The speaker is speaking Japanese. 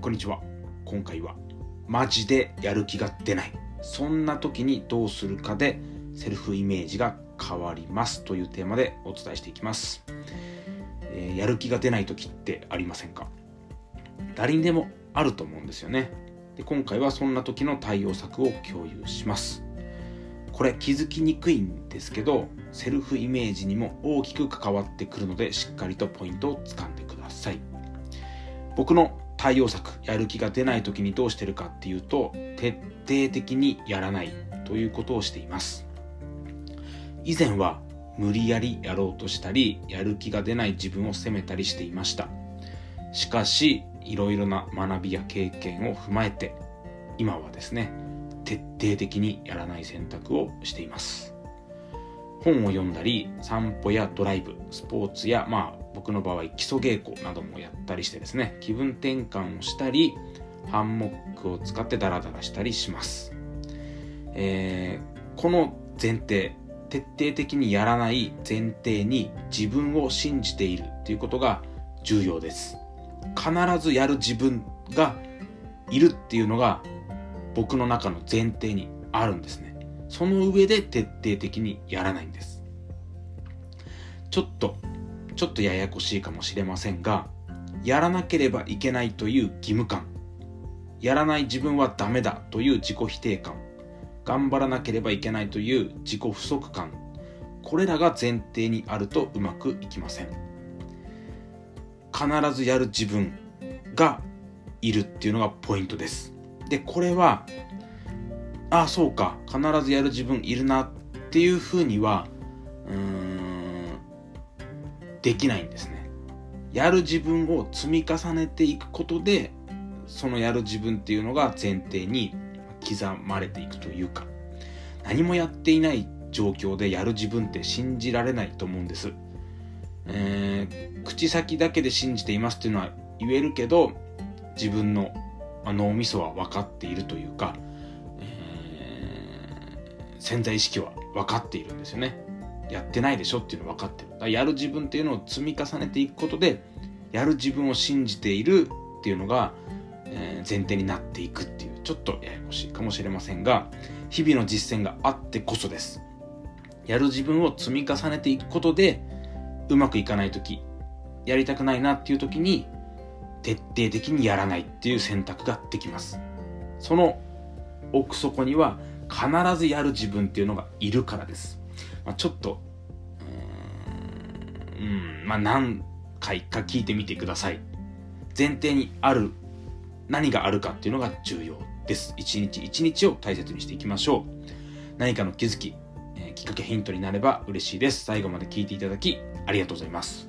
こんにちは。今回は、マジでやる気が出ない。そんな時にどうするかで、セルフイメージが変わりますというテーマでお伝えしていきます。えー、やる気が出ない時ってありませんか？誰にでもあると思うんですよね。で今回はそんな時の対応策を共有します。これ気づきにくいんですけど、セルフイメージにも大きく関わってくるので、しっかりとポイントをつかんでください。僕の対応策やる気が出ない時にどうしてるかっていうと徹底的にやらないということをしています。以前は無理やりやろうとしたりやる気が出ない自分を責めたりしていました。しかしいろいろな学びや経験を踏まえて今はですね徹底的にやらない選択をしています。本を読んだり散歩やドライブスポーツやまあ僕の場合基礎稽古などもやったりしてですね気分転換をしたりハンモックを使ってダラダラしたりします、えー、この前提徹底的にやらない前提に自分を信じているということが重要です。必ずやる自分がいるっていうのが僕の中の前提にあるんですね。その上で徹底的にやらないんです。ちょっとちょっとややこしいかもしれませんがやらなければいけないという義務感。やらない自分はダメだという自己否定感。頑張らなければいけないという自己不足感。これらが前提にあるとうまくいきません。必ずやる自分がいるっていうのがポイントです。でこれはああそうか。必ずやる自分いるなっていうふうにはうーんできないんですね。やる自分を積み重ねていくことでそのやる自分っていうのが前提に刻まれていくというか何もやっていない状況でやる自分って信じられないと思うんです、えー、口先だけで信じていますっていうのは言えるけど自分の脳みそは分かっているというか潜在意識は分かっているんですよね。やってないでしょっていうの分かってる。だやる自分っていうのを積み重ねていくことで、やる自分を信じているっていうのが、えー、前提になっていくっていう、ちょっとややこしいかもしれませんが、日々の実践があってこそです。やる自分を積み重ねていくことで、うまくいかない時、やりたくないなっていう時に、徹底的にやらないっていう選択ができます。その奥底には必ずやる自分っていうのがいるからです。まあ、ちょっと、うーん、まあ何回か聞いてみてください。前提にある、何があるかっていうのが重要です。一日一日を大切にしていきましょう。何かの気づき、えー、きっかけヒントになれば嬉しいです。最後まで聞いていただき、ありがとうございます。